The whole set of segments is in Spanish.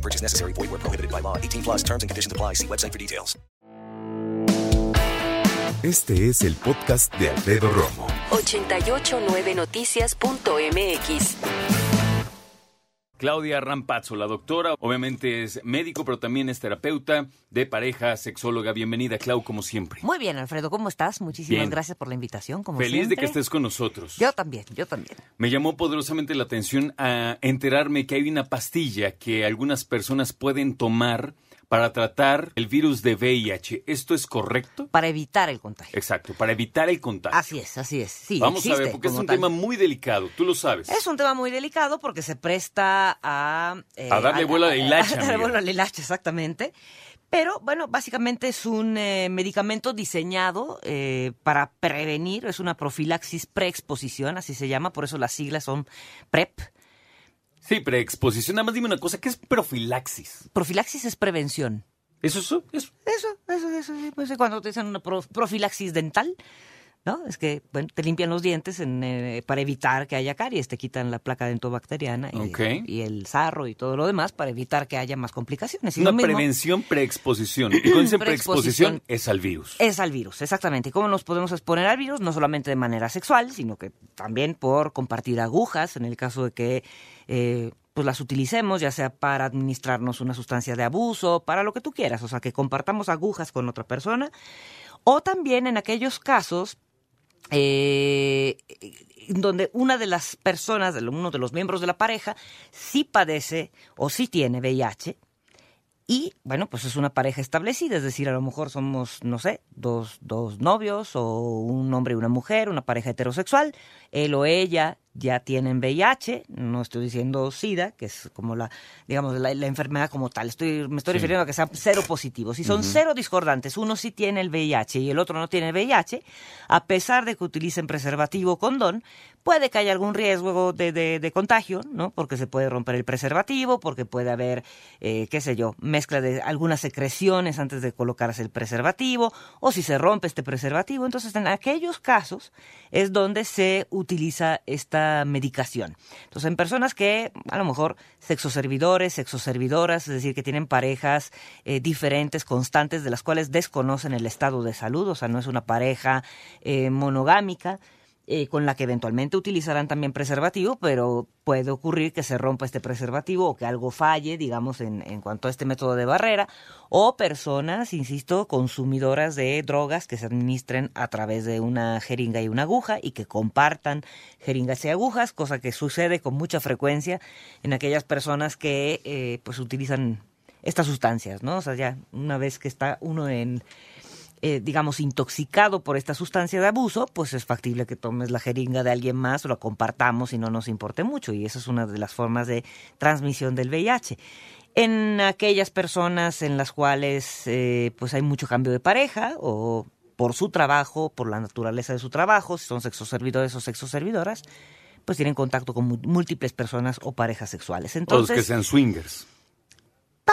No purchase necessary. Void where prohibited by law. 18 plus terms and conditions apply. See website for details. Este es el podcast de Alfredo Romo. 889noticias.mx. Claudia Rampazzo, la doctora, obviamente es médico, pero también es terapeuta de pareja, sexóloga. Bienvenida, Clau, como siempre. Muy bien, Alfredo, ¿cómo estás? Muchísimas Bien. gracias por la invitación, como Feliz de que estés con nosotros. Yo también, yo también. Me llamó poderosamente la atención a enterarme que hay una pastilla que algunas personas pueden tomar para tratar el virus de VIH. ¿Esto es correcto? Para evitar el contagio. Exacto, para evitar el contagio. Así es, así es. Sí, Vamos a ver, porque es un tal. tema muy delicado, tú lo sabes. Es un tema muy delicado porque se presta a... eh, A darle vuelo a la hilacha, A darle vuelo a la hilacha, exactamente. Pero bueno, básicamente es un eh, medicamento diseñado eh, para prevenir, es una profilaxis preexposición, así se llama, por eso las siglas son PrEP. Sí, preexposición. Nada más dime una cosa, ¿qué es profilaxis? Profilaxis es prevención. ¿Eso es eso? Eso, eso, eso, sí, pues cuando te dicen una pro- profilaxis dental, ¿no? Es que, bueno, te limpian los dientes en, eh, para evitar que haya caries, te quitan la placa dentobacteriana y, el sarro y todo lo demás para evitar que haya más complicaciones. Y Una mismo prevención preexposición. Y cuando dicen Preexposición. es al virus. Es al virus, exactamente. ¿Y ¿Cómo nos podemos exponer al virus? No solamente de manera sexual, sino que también por compartir agujas, en el caso de que eh, pues las utilicemos, ya sea para administrarnos una sustancia de abuso, para lo que tú quieras, o sea, que compartamos agujas con otra persona, o también en aquellos casos eh, donde una de las personas, uno de los miembros de la pareja, sí padece o sí tiene VIH, y bueno, pues es una pareja establecida, es decir, a lo mejor somos, no sé, dos, dos novios o un hombre y una mujer, una pareja heterosexual, él o ella ya tienen VIH, no estoy diciendo SIDA, que es como la, digamos, la, la enfermedad como tal, estoy, me estoy refiriendo a que sean cero positivos. Si son cero discordantes, uno sí tiene el VIH y el otro no tiene VIH, a pesar de que utilicen preservativo o condón, puede que haya algún riesgo de, de- de contagio, ¿no? Porque se puede romper el preservativo, porque puede haber, eh, qué sé yo, mezcla de algunas secreciones antes de colocarse el preservativo, o si se rompe este preservativo. Entonces, en aquellos casos es donde se utiliza esta medicación. Entonces, en personas que a lo mejor sexoservidores, sexoservidoras, es decir, que tienen parejas eh, diferentes, constantes, de las cuales desconocen el estado de salud, o sea, no es una pareja eh, monogámica, eh, con la que eventualmente utilizarán también preservativo, pero puede ocurrir que se rompa este preservativo o que algo falle, digamos, en, en cuanto a este método de barrera, o personas, insisto, consumidoras de drogas que se administren a través de una jeringa y una aguja y que compartan jeringas y agujas, cosa que sucede con mucha frecuencia en aquellas personas que eh, pues utilizan estas sustancias, ¿no? O sea, ya una vez que está uno en eh, digamos, intoxicado por esta sustancia de abuso, pues es factible que tomes la jeringa de alguien más o la compartamos y no nos importe mucho. Y esa es una de las formas de transmisión del VIH. En aquellas personas en las cuales eh, pues hay mucho cambio de pareja o por su trabajo, por la naturaleza de su trabajo, si son sexoservidores o sexoservidoras, pues tienen contacto con múltiples personas o parejas sexuales. o los Entonces, que sean swingers.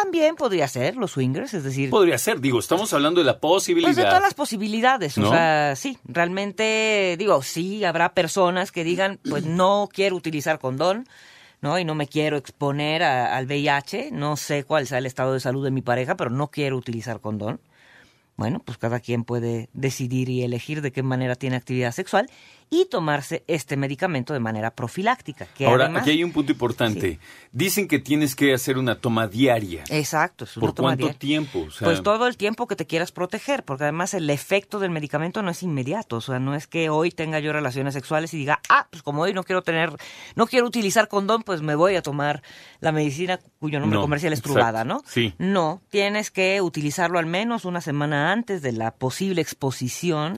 También podría ser los swingers, es decir, Podría ser, digo, estamos hablando de la posibilidad. pues de todas las posibilidades, ¿No? o sea, sí, realmente digo, sí habrá personas que digan, pues no quiero utilizar condón, ¿no? Y no me quiero exponer a- al VIH, no sé cuál sea el estado de salud de mi pareja, pero no quiero utilizar condón. Bueno, pues cada quien puede decidir y elegir de qué manera tiene actividad sexual y tomarse este medicamento de manera profiláctica. Que Ahora, además- aquí hay un punto importante. Dicen que tienes que hacer una toma diaria. Exacto, es una ¿Por toma cuánto diaria. tiempo? O sea, Pues todo el tiempo que te quieras proteger, porque además el efecto del medicamento no es inmediato, o sea, no es que hoy tenga yo relaciones sexuales y diga, ah, pues como hoy no quiero tener, no quiero utilizar condón, pues me voy a tomar la medicina cuyo nombre No, comercial es Truvada, ¿no? sí. No, tienes que utilizarlo al menos una semana antes de la posible exposición.